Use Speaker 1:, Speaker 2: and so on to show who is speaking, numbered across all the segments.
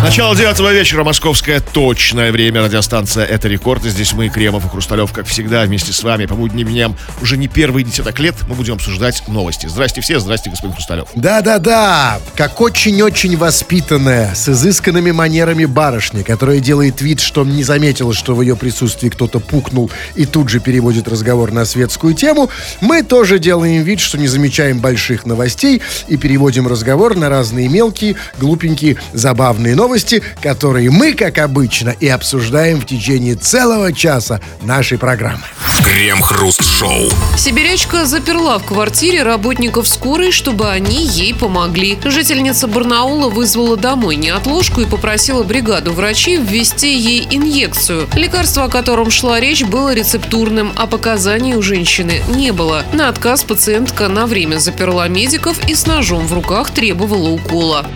Speaker 1: Начало девятого вечера, московское точное время, радиостанция «Это рекорд». И здесь мы, Кремов и Хрусталев, как всегда, вместе с вами по будним дням уже не первые десяток лет мы будем обсуждать новости. Здрасте все, здрасте, господин Хрусталев.
Speaker 2: Да-да-да, как очень-очень воспитанная, с изысканными манерами барышня, которая делает вид, что не заметила, что в ее присутствии кто-то пукнул и тут же переводит разговор на светскую тему, мы тоже делаем вид, что не замечаем больших новостей и переводим разговор на разные мелкие, глупенькие, забавные новости, новости, которые мы, как обычно, и обсуждаем в течение целого часа нашей программы.
Speaker 3: Крем-хруст-шоу.
Speaker 4: Сибирячка заперла в квартире работников скорой, чтобы они ей помогли. Жительница Барнаула вызвала домой неотложку и попросила бригаду врачей ввести ей инъекцию. Лекарство, о котором шла речь, было рецептурным, а показаний у женщины не было. На отказ пациентка на время заперла медиков и с ножом в руках требовала укола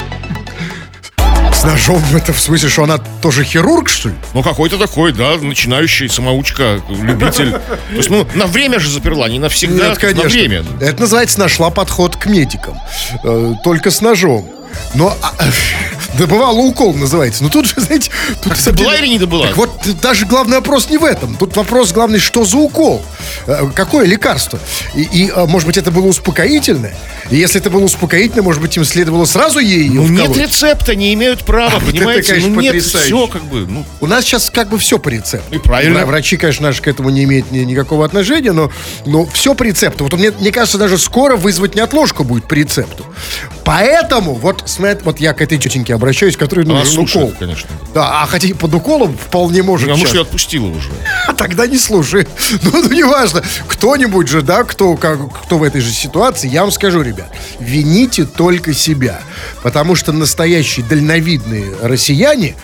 Speaker 2: с ножом? Это в смысле, что она тоже хирург, что ли?
Speaker 1: Ну, какой-то такой, да, начинающий самоучка, любитель. То есть, ну, на время же заперла, не навсегда,
Speaker 2: Нет, конечно.
Speaker 1: на время.
Speaker 2: Это называется нашла подход к медикам. Э, только с ножом. Но а, добывала укол, называется. Но тут же, знаете... Тут
Speaker 1: так была или не добыла?
Speaker 2: Так вот, даже главный вопрос не в этом. Тут вопрос главный, что за укол? Э, какое лекарство? И, и а, может быть, это было успокоительное? И если это было успокоительное, может быть, им следовало сразу ей
Speaker 1: Ну, нет рецепта, не имеют права, а, понимаете?
Speaker 2: это, конечно,
Speaker 1: ну, нет,
Speaker 2: потрясающе.
Speaker 1: все как бы... Ну.
Speaker 2: У нас сейчас как бы все по рецепту.
Speaker 1: И правильно.
Speaker 2: Врачи, конечно, наши к этому не имеют ни, никакого отношения, но, но все по рецепту. Вот мне, мне кажется, даже скоро вызвать неотложку будет по рецепту. Поэтому, вот, смотри, вот я к этой тетеньке обращаюсь, которой нужен
Speaker 1: слушает,
Speaker 2: укол.
Speaker 1: конечно.
Speaker 2: Да, а хотя под уколом вполне может
Speaker 1: Ну, а может, ее отпустила уже.
Speaker 2: А тогда не слушай. Ну, ну неважно. Кто-нибудь же, да, кто, как, кто в этой же ситуации, я вам скажу, ребят, вините только себя. Потому что настоящие дальновидные россияне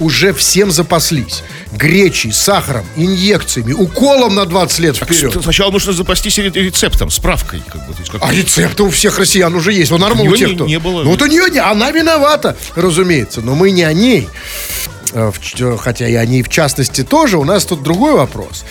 Speaker 2: уже всем запаслись. Гречей, сахаром, инъекциями, уколом на 20 лет вперед.
Speaker 1: Так, сначала нужно запастись рецептом, справкой. Как бы, есть, как
Speaker 2: А рецепты у всех россиян уже есть. Он нормально
Speaker 1: У
Speaker 2: у тех,
Speaker 1: не-
Speaker 2: кто...
Speaker 1: не было.
Speaker 2: Ну вот у нее не, она виновата, разумеется. Но мы не о ней. Э, Хотя и о ней в частности тоже. У нас тут другой вопрос.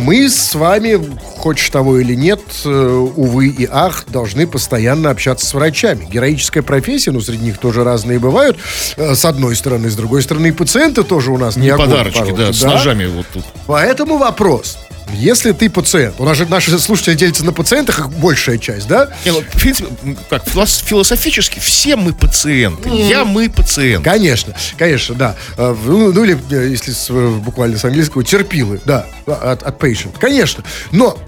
Speaker 2: Мы с вами, хочешь того или нет, э, увы и ах, должны постоянно общаться с врачами. Героическая профессия, но среди них тоже разные бывают. Э, С одной стороны, с другой стороны, и пациенты тоже у нас не
Speaker 1: Не
Speaker 2: огонь
Speaker 1: подарочки,
Speaker 2: порой,
Speaker 1: да, с ножами вот тут.
Speaker 2: Поэтому вопрос. Если ты пациент, у нас же наши слушатели делятся на пациентах, их большая часть, да?
Speaker 1: Не, ну, в принципе, как, филос- философически все мы пациенты. Я мы пациент.
Speaker 2: Конечно, конечно, да. Э, Ну, ну или, если с, буквально с английского, терпилы, да, от, от patient. Конечно. Но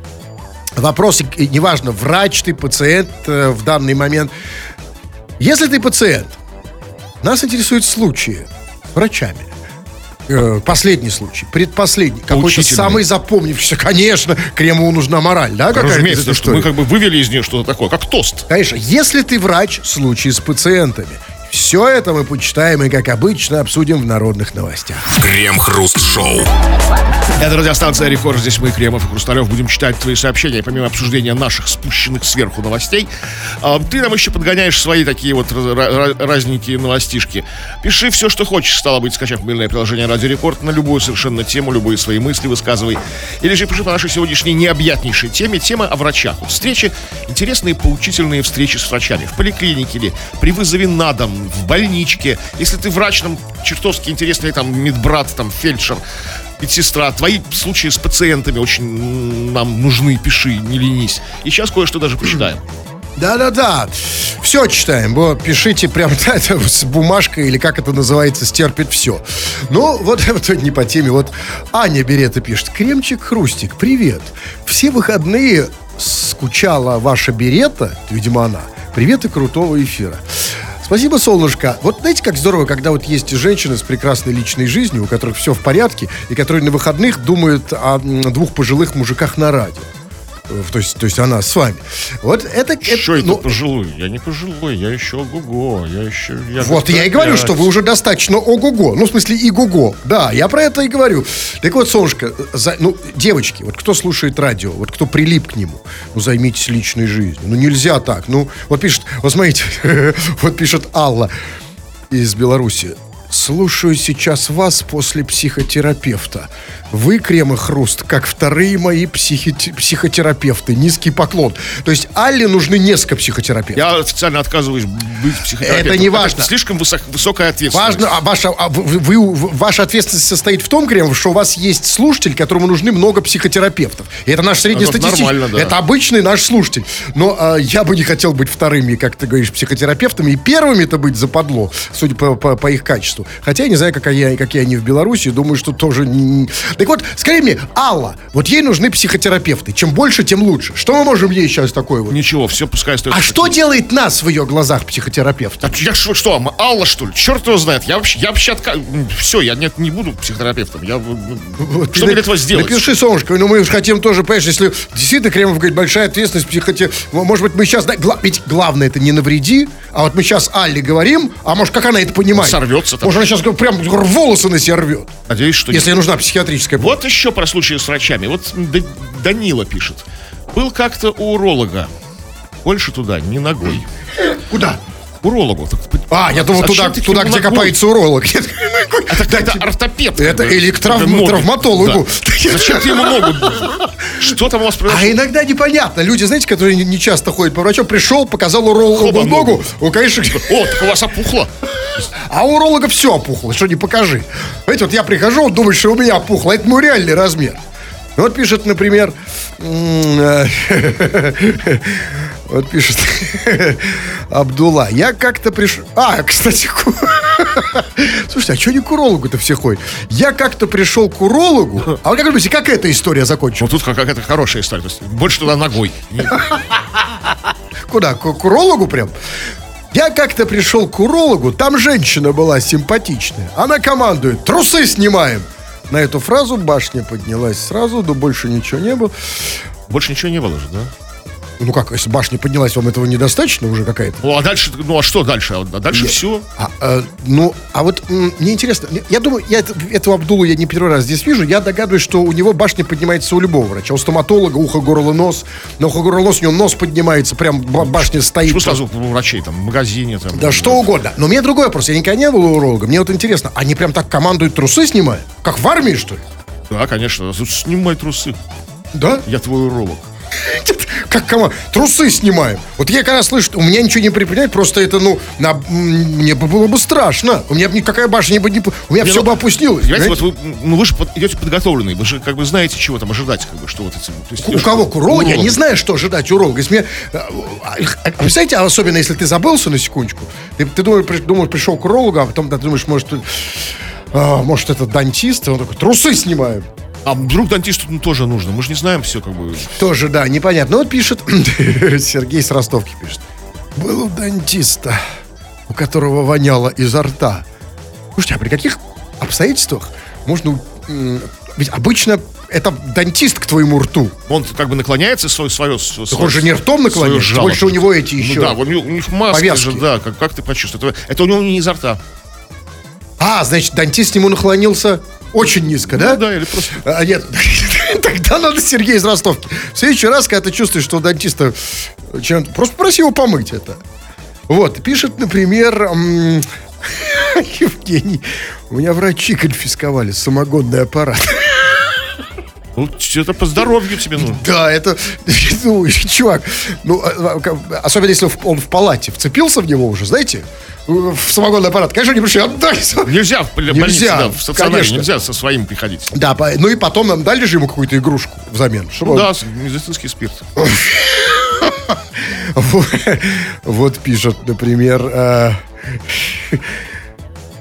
Speaker 2: вопрос, и- и неважно, врач ты, пациент э, в данный момент. Если ты пациент, нас интересуют случаи врачами. Э, Последний случай, предпоследний, какой-то самый запомнившийся, конечно, Кремову нужна мораль, да, какая-то
Speaker 1: Разумеется, что мы как бы вывели из нее что-то такое, как тост.
Speaker 2: Конечно, если ты врач, случай с пациентами. Все это мы почитаем и, как обычно, обсудим в народных новостях.
Speaker 3: Крем-хруст-шоу.
Speaker 1: Это радиостанция «Рекорд». Здесь мы, Кремов и Хрусталев, будем читать твои сообщения, помимо обсуждения наших спущенных сверху новостей. а, Ты нам еще подгоняешь свои такие вот разненькие новостишки. Пиши все, что хочешь, стало быть, скачав мобильное приложение «Радио Рекорд» на любую совершенно тему, любые свои мысли высказывай. Или же пиши по нашей сегодняшней необъятнейшей теме, тема о врачах. Вот встречи, интересные поучительные встречи с врачами. В поликлинике или при вызове на дом, в больничке. Если ты врач, нам чертовски интересный там медбрат, там фельдшер, медсестра, твои случаи с пациентами очень нам нужны, пиши, не ленись. И сейчас кое-что даже почитаем.
Speaker 2: Да-да-да. Все читаем. Вот, пишите прям это с бумажкой, или как это называется, стерпит все. Ну, вот, вот не по теме. Вот Аня Берета пишет. Кремчик Хрустик, привет. Все выходные скучала ваша Берета, видимо, она. Привет и крутого эфира. Спасибо, солнышко. Вот знаете, как здорово, когда вот есть женщины с прекрасной личной жизнью, у которых все в порядке, и которые на выходных думают о двух пожилых мужиках на радио. То есть, то есть она с вами. Вот это...
Speaker 1: Что это
Speaker 2: ну,
Speaker 1: пожилой? Я не пожилой, я еще ого-го, я еще... Я
Speaker 2: Вот я и говорю, что вы уже достаточно ого-го. Ну, в смысле, и го Да, я про это и говорю. Так вот, солнышко, за- ну, девочки, вот кто слушает радио, вот кто прилип к нему, ну, займитесь личной жизнью. Ну, нельзя так. Ну, вот пишет, вот смотрите, вот пишет Алла из Беларуси. Слушаю сейчас вас после психотерапевта. Вы, Крем и Хруст, как вторые мои психи- психотерапевты. Низкий поклон. То есть Алле нужны несколько психотерапевтов.
Speaker 1: Я официально отказываюсь быть психотерапевтом.
Speaker 2: Это не важно.
Speaker 1: слишком высок- высокая ответственность.
Speaker 2: Важно, а ваша, а вы, вы- ваша ответственность состоит в том, Кремов, что у вас есть слушатель, которому нужны много психотерапевтов. И это наш среднестатистический.
Speaker 1: нормально, да.
Speaker 2: Это обычный наш слушатель. Но а, я бы не хотел быть вторыми, как ты говоришь, психотерапевтами. И первыми это быть западло, судя по, по- по их качеству. Хотя я не знаю, какая, какие они в Беларуси. Думаю, что тоже... не- Так вот, скажи мне, Алла, вот ей нужны психотерапевты. Чем больше, тем лучше. Что мы можем ей сейчас такое вот?
Speaker 1: Ничего, все пускай остается.
Speaker 2: А что делает нас в ее глазах психотерапевта?
Speaker 1: Так я что, что, Алла, что ли? Черт его знает. Я вообще, я вообще отка... Все, я нет, не буду психотерапевтом. Я...
Speaker 2: Вот
Speaker 1: что мне для этого сделать?
Speaker 2: Напиши, солнышко, ну мы же хотим тоже, понимаешь, если действительно Кремов говорит, большая ответственность, психоте... Может быть, мы сейчас, да, гла- ведь главное это не навреди, а вот мы сейчас Алле говорим, а может, как она это понимает?
Speaker 1: Сорвется там.
Speaker 2: Может, она сейчас прям волосы на себя рвет,
Speaker 1: Надеюсь, что
Speaker 2: если ей нужна психиатрическая помощь.
Speaker 1: Вот еще про случаи с врачами. Вот Данила пишет. Был как-то у уролога. Больше туда, не ногой.
Speaker 2: Куда?
Speaker 1: Урологу.
Speaker 2: А, я думал,
Speaker 1: Зачем
Speaker 2: туда, туда где копается уролог. Нет,
Speaker 1: Это, это ортопед.
Speaker 2: Это или к травматологу.
Speaker 1: Зачем ты ему ногу? Что там у вас
Speaker 2: А
Speaker 1: произошло?
Speaker 2: иногда непонятно. Люди, знаете, которые не, часто ходят по врачу, пришел, показал урологу ногу, он, конечно,
Speaker 1: О, так у вас опухло.
Speaker 2: А у уролога все опухло, что не покажи. Знаете, вот я прихожу, он думает, что у меня опухло. Это мой реальный размер. Вот пишет, например, э, вот пишет Абдулла. Я как-то пришел... А, кстати, ку- слушайте, а что не к урологу-то все ходят? Я как-то пришел к урологу. А вы как думаете, как эта история закончилась?
Speaker 1: Вот тут какая-то хорошая история. То есть больше туда ногой.
Speaker 2: Куда? К, к урологу прям? Я как-то пришел к урологу, там женщина была симпатичная. Она командует, трусы снимаем. На эту фразу башня поднялась сразу, но больше ничего не было.
Speaker 1: Больше ничего не было же, да?
Speaker 2: Ну как, если башня поднялась, вам этого недостаточно уже какая-то?
Speaker 1: Ну, а дальше, ну, а что дальше? А дальше все.
Speaker 2: А, э, ну, а вот мне интересно, я думаю, я это- этого Абдулу я не первый раз здесь вижу, я догадываюсь, что у него башня поднимается у любого врача. У стоматолога ухо, горло, нос. На ухо, горло, нос у него нос поднимается, прям ба- башня стоит.
Speaker 1: Почему сразу у врачей, там, в магазине, там.
Speaker 2: Да что угодно. Но мне другой вопрос. Я никогда не был уролога. Мне вот интересно, они прям так командуют трусы снимают? Как в армии, что ли?
Speaker 1: Да, конечно. Снимай трусы.
Speaker 2: Да?
Speaker 1: Я твой уролог.
Speaker 2: Как команда? Трусы снимаем. Вот я когда слышу, у меня ничего не припоминает, просто это, ну, на, мне бы было бы страшно. У меня бы никакая башня бы не... У меня
Speaker 1: Не,
Speaker 2: все
Speaker 1: ну,
Speaker 2: бы опустилось.
Speaker 1: Понимаете, вот вы, ну, вы же идете подготовленные, вы же как бы знаете, чего там ожидать, как бы, что вот эти... то есть
Speaker 2: У кого? К урологу? Я не знаю, что ожидать уролога. Если мне, э, а, представляете, особенно если ты забылся на секундочку, ты, ты думаешь, при- думаешь, пришел к урологу, а потом ты думаешь, может, а, может, это дантист, и он такой, трусы снимаем.
Speaker 1: А вдруг дантисту ну, тоже нужно? Мы же не знаем все, как бы...
Speaker 2: Тоже, да, непонятно. Вот пишет, Сергей с Ростовки пишет. Был у дантиста, у которого воняло изо рта. Слушайте, а при каких обстоятельствах можно... Ведь обычно это дантист к твоему рту.
Speaker 1: Он как бы наклоняется свое... свое,
Speaker 2: Так он же не ртом наклоняется, больше у него эти еще
Speaker 1: Ну, да, у них, у них маски
Speaker 2: повязки.
Speaker 1: же, да, как, как ты почувствуешь? Это, это у него не изо рта.
Speaker 2: А, значит, дантист к нему наклонился очень низко, да?
Speaker 1: Ну да, или просто...
Speaker 2: А, нет, тогда надо Сергей из Ростовки. В следующий раз, когда ты чувствуешь, что у дантиста чем просто проси его помыть это. Вот, пишет, например, Евгений, у меня врачи конфисковали самогонный аппарат.
Speaker 1: Ну, это по здоровью тебе нужно.
Speaker 2: Да, это, ну, чувак, ну, а, а, особенно если он в палате вцепился в него уже, знаете, в самогонный аппарат. Конечно, они пришли, отдай.
Speaker 1: Нельзя в бо-
Speaker 2: Нельзя,
Speaker 1: больнице, да, в стационаре
Speaker 2: конечно.
Speaker 1: нельзя со своим приходить.
Speaker 2: Да, ну и потом нам дали же ему какую-то игрушку взамен. Чтобы
Speaker 1: Ну да, медицинский спирт.
Speaker 2: Вот, пишет, например, э,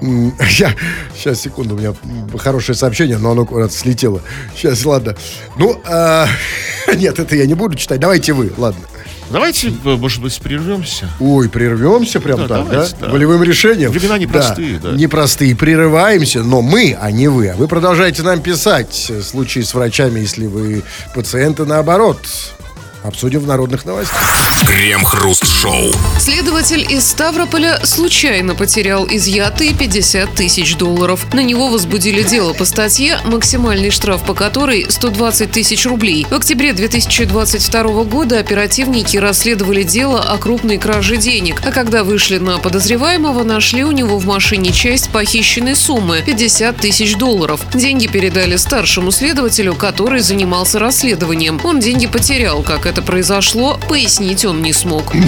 Speaker 2: я, сейчас, секунду, у меня хорошее сообщение, но оно куда-то слетело. Сейчас, ладно. Ну, э, нет, это я не буду читать. Давайте вы, ладно.
Speaker 1: Давайте, э, может быть, прервемся.
Speaker 2: Ой, прервемся прям
Speaker 1: Да,
Speaker 2: так,
Speaker 1: давайте,
Speaker 2: да?
Speaker 1: да.
Speaker 2: Волевым решением.
Speaker 1: Времена непростые, да.
Speaker 2: Непростые. Прерываемся, но мы, а не вы. А вы продолжаете нам писать э, случаи с врачами, если вы пациенты, наоборот. Обсудим в народных новостях.
Speaker 3: Крем-хруст-шоу.
Speaker 4: Следователь из Ставрополя случайно потерял изъятые 50 тысяч долларов. На него возбудили дело по статье, максимальный штраф по которой 120 тысяч рублей. В октябре 2022 года оперативники расследовали дело о крупной краже денег, а когда вышли на подозреваемого, нашли у него в машине часть похищенной суммы – 50 тысяч долларов. Деньги передали старшему следователю, который занимался расследованием. Он деньги потерял. Как это произошло, пояснить он не смог.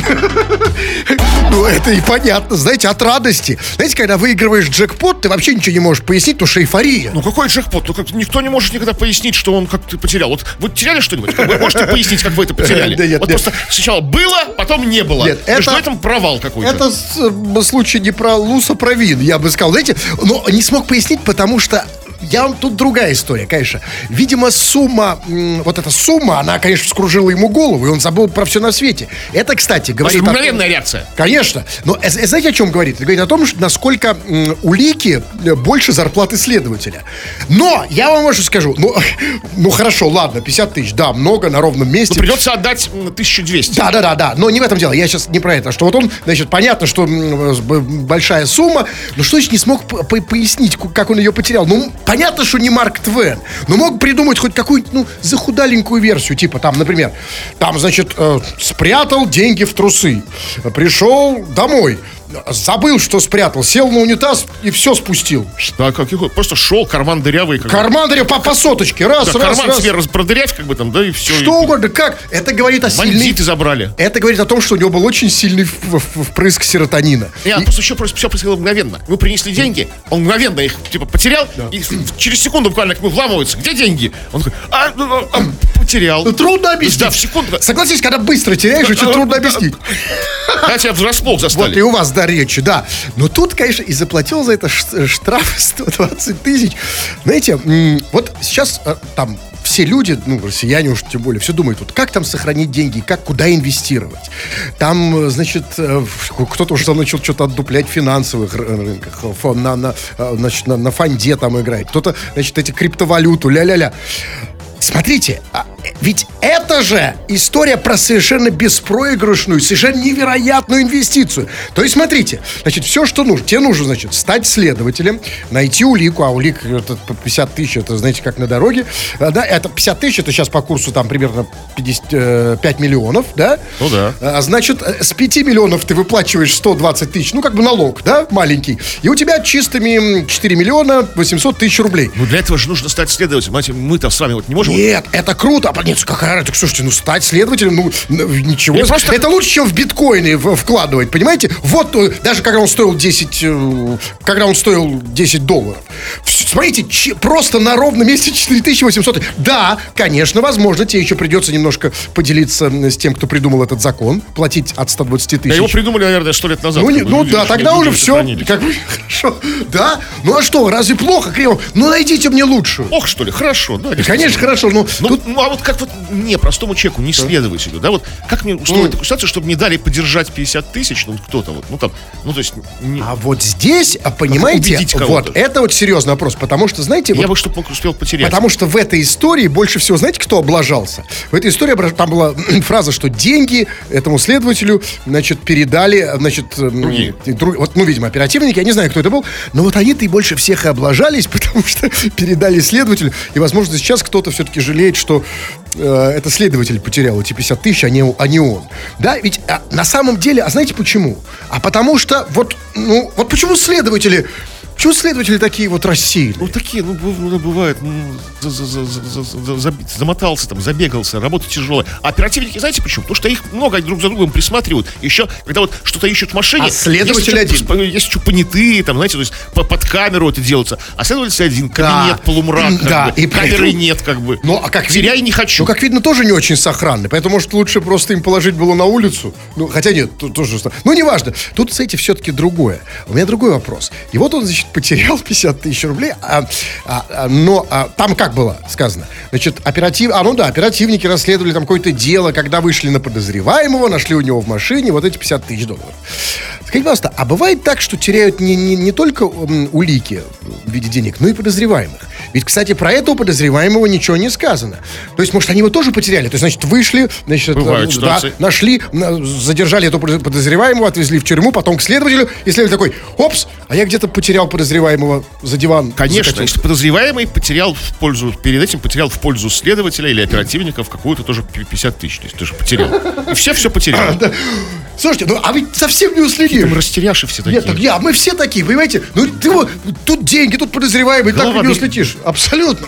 Speaker 2: Ну, это и понятно. Знаете, от радости. Знаете, когда выигрываешь джекпот, ты вообще ничего не можешь пояснить, потому что эйфория.
Speaker 1: Ну какой джекпот? Ну как никто не может никогда пояснить, что он как-то потерял. Вот вы теряли что-нибудь? Вы можете пояснить, как вы это потеряли?
Speaker 2: Да нет,
Speaker 1: вот
Speaker 2: нет.
Speaker 1: просто сначала было, потом не было.
Speaker 2: Нет,
Speaker 1: Между
Speaker 2: это-
Speaker 1: этим провал какой-то.
Speaker 2: Это случай не про Луса, про Вин, я бы сказал. Знаете, но не смог пояснить, потому что я вам тут другая история, конечно. Видимо, сумма, вот эта сумма, она, конечно, вскружила ему голову, и он забыл про все на свете. Это, кстати, говорит... о том-
Speaker 1: мгновенная реакция.
Speaker 2: Конечно. Но э, э, знаете, о чем говорит? Это говорит о том, насколько улики э, больше зарплаты следователя. Но, я вам что скажу. Ну, ну хорошо, ладно, 50 тысяч, да, много на ровном месте.
Speaker 1: Ну, придется отдать м, 1200.
Speaker 2: Да, да, да, да. Но не в этом дело. Я сейчас не про это. Что вот он, значит, понятно, что большая сумма, но что еще не смог пояснить, как он ее потерял? Ну, понятно, что не Марк Твен, но мог придумать хоть какую-нибудь, ну, захудаленькую версию, типа там, например, там, значит, э, спрятал деньги в трусы, пришел домой, забыл, что спрятал, сел на унитаз и все спустил.
Speaker 1: Да, как его- просто шел, карман дырявый. Как.
Speaker 2: Карман дарил по, по соточке, раз,
Speaker 1: Да,
Speaker 2: раз,
Speaker 1: карман
Speaker 2: раз.
Speaker 1: себе продырявь, как бы там, да, и все.
Speaker 2: Что угодно, как? Это говорит о сильной...
Speaker 1: Бандиты забрали.
Speaker 2: Это говорит о том, что у него был очень сильный впрыск серотонина.
Speaker 1: Нет,
Speaker 2: И-
Speaker 1: просто еще просто все происходило мгновенно. Мы принесли деньги, он мгновенно их типа потерял, и в- через секунду буквально к нему вламываются. Где деньги? Он такой, а, ну, ну, а, потерял.
Speaker 2: Ну, трудно объяснить.
Speaker 1: Да, в секунду.
Speaker 2: Согласись, когда быстро теряешь, очень
Speaker 1: Да,
Speaker 2: трудно
Speaker 1: да,
Speaker 2: объяснить.
Speaker 1: Да, тебя врасплох
Speaker 2: Вот
Speaker 1: застали.
Speaker 2: и у вас до речи, да. Но тут, конечно, и заплатил за это штраф 120 тысяч. Знаете, вот сейчас э, там все люди, ну, россияне уж тем более, все думают, вот как там сохранить деньги, как, куда инвестировать. Там, э, значит, э, кто-то уже начал что-то отдуплять в финансовых ры- рынках, на, на, значит, на, на фонде там играет. Кто-то, значит, эти криптовалюту, ля-ля-ля. Смотрите, а, ведь это же история про совершенно беспроигрышную, совершенно невероятную инвестицию. То есть, смотрите, значит, все, что нужно. Тебе нужно, значит, стать следователем, найти улику, а улик это по 50 тысяч, это, знаете, как на дороге. А, Да, это 50 тысяч, это сейчас по курсу там примерно 50, э, 5 миллионов, да?
Speaker 1: Ну да.
Speaker 2: А, значит, э, с 5 миллионов ты выплачиваешь 120 тысяч, ну, как бы налог, да, маленький. И у тебя чистыми м, 4 миллиона 800 тысяч рублей.
Speaker 1: Ну для этого же нужно стать следователем. Мы-то с вами вот не можем.
Speaker 2: Нет, это круто. Нет, какая разница? Слушайте, ну стать следователем, ну, ничего.
Speaker 1: Просто-
Speaker 2: Это лучше, чем в биткоины вкладывать, понимаете? Вот, э, даже когда он стоил 10, э, когда он стоил 10 долларов. Смотрите, просто на ровном месте 4800. Да, конечно, возможно, тебе еще придется немножко поделиться с тем, кто придумал этот закон, платить от 120
Speaker 1: Да его
Speaker 2: тысяч.
Speaker 1: придумали, наверное, сто лет назад.
Speaker 2: Ну, не- ну да, тогда уже
Speaker 1: же
Speaker 2: все. Как бы, хорошо. Да? Ну а что, разве плохо, Кремов? Ну найдите мне лучшую.
Speaker 1: Ох, что ли, хорошо, да.
Speaker 2: Конечно, хорошо, но
Speaker 1: Ну,
Speaker 2: тут
Speaker 1: ну, а вот как вот мне, простому человеку, не следователю, да, вот как мне устроить такую ситуацию, чтобы мне дали поддержать 50 тысяч, ну, кто-то вот, ну, там, ну, то есть, не-
Speaker 2: А вот здесь, а, понимаете, вот это вот серьезный вопрос, потому что, знаете,
Speaker 1: я
Speaker 2: вот
Speaker 1: бы что успел потерять.
Speaker 2: Потому что в этой истории больше всего, знаете, кто облажался? В этой истории там была фраза, что деньги этому следователю, значит, передали, значит,
Speaker 1: Другие.
Speaker 2: друг- вот, ну, видимо, оперативники, я не знаю, кто это был, но вот они-то и больше всех и облажались, потому что передали следователю, и, возможно, сейчас кто-то все-таки жалеет, что э, это следователь потерял эти 50 тысяч, а не, а не он. Да, ведь а, на самом деле, а знаете почему? А потому что вот, ну, вот почему следователи, почему следователи такие вот рассеянные?
Speaker 1: Ну, такие, ну, ну, бывает, ну, за- за- за- замотался там, забегался, работа тяжелая. А оперативники, знаете почему? Потому что их много друг за другом присматривают. Еще, когда вот что-то ищут в машине...
Speaker 2: А следователь
Speaker 1: есть
Speaker 2: один.
Speaker 1: Есть еще понятые, там, знаете, то есть по- под камеру это делается. А следователь один, кабинет,
Speaker 2: Да.
Speaker 1: полумрак,
Speaker 2: Да,
Speaker 1: бы,
Speaker 2: и
Speaker 1: камеры
Speaker 2: поэтому-
Speaker 1: нет, как бы.
Speaker 2: Ну, а как
Speaker 1: Теряй
Speaker 2: видно-
Speaker 1: не хочу.
Speaker 2: Ну, как видно, тоже не очень сохранный. Поэтому, может, лучше просто им положить было на улицу. Ну, хотя нет, тоже... Ну, неважно. Тут, кстати, все-таки другое. У меня другой вопрос. И вот он, значит, потерял 50 тысяч рублей, а, а, а, но а, там как было сказано? Значит, оператив... А, ну да, оперативники расследовали там какое-то дело, когда вышли на подозреваемого, нашли у него в машине вот эти 50 тысяч долларов. Скажите, пожалуйста, а бывает так, что теряют не, не, не только улики в виде денег, но и подозреваемых? Ведь, кстати, про этого подозреваемого ничего не сказано. То есть, может, они его тоже потеряли? То есть, значит, вышли, значит,
Speaker 1: Бывают
Speaker 2: э, да,
Speaker 1: ситуации.
Speaker 2: нашли, на- задержали этого подозреваемого, отвезли в тюрьму, потом к следователю, и следователь такой, опс, а я где-то потерял подозреваемого за диван.
Speaker 1: Конечно,
Speaker 2: закатил».
Speaker 1: если подозреваемый потерял в пользу, перед этим потерял в пользу следователя или оперативника в какую-то тоже 50 тысяч. То есть тоже потерял. И все все потеряли.
Speaker 2: Слушайте, ну а ведь совсем не уследишь.
Speaker 1: Там растеряши все такие.
Speaker 2: Нет, так я, мы все такие, понимаете? Ну, ты вот, тут деньги, тут подозреваемый, так
Speaker 1: Голова
Speaker 2: и не услетишь. Абсолютно.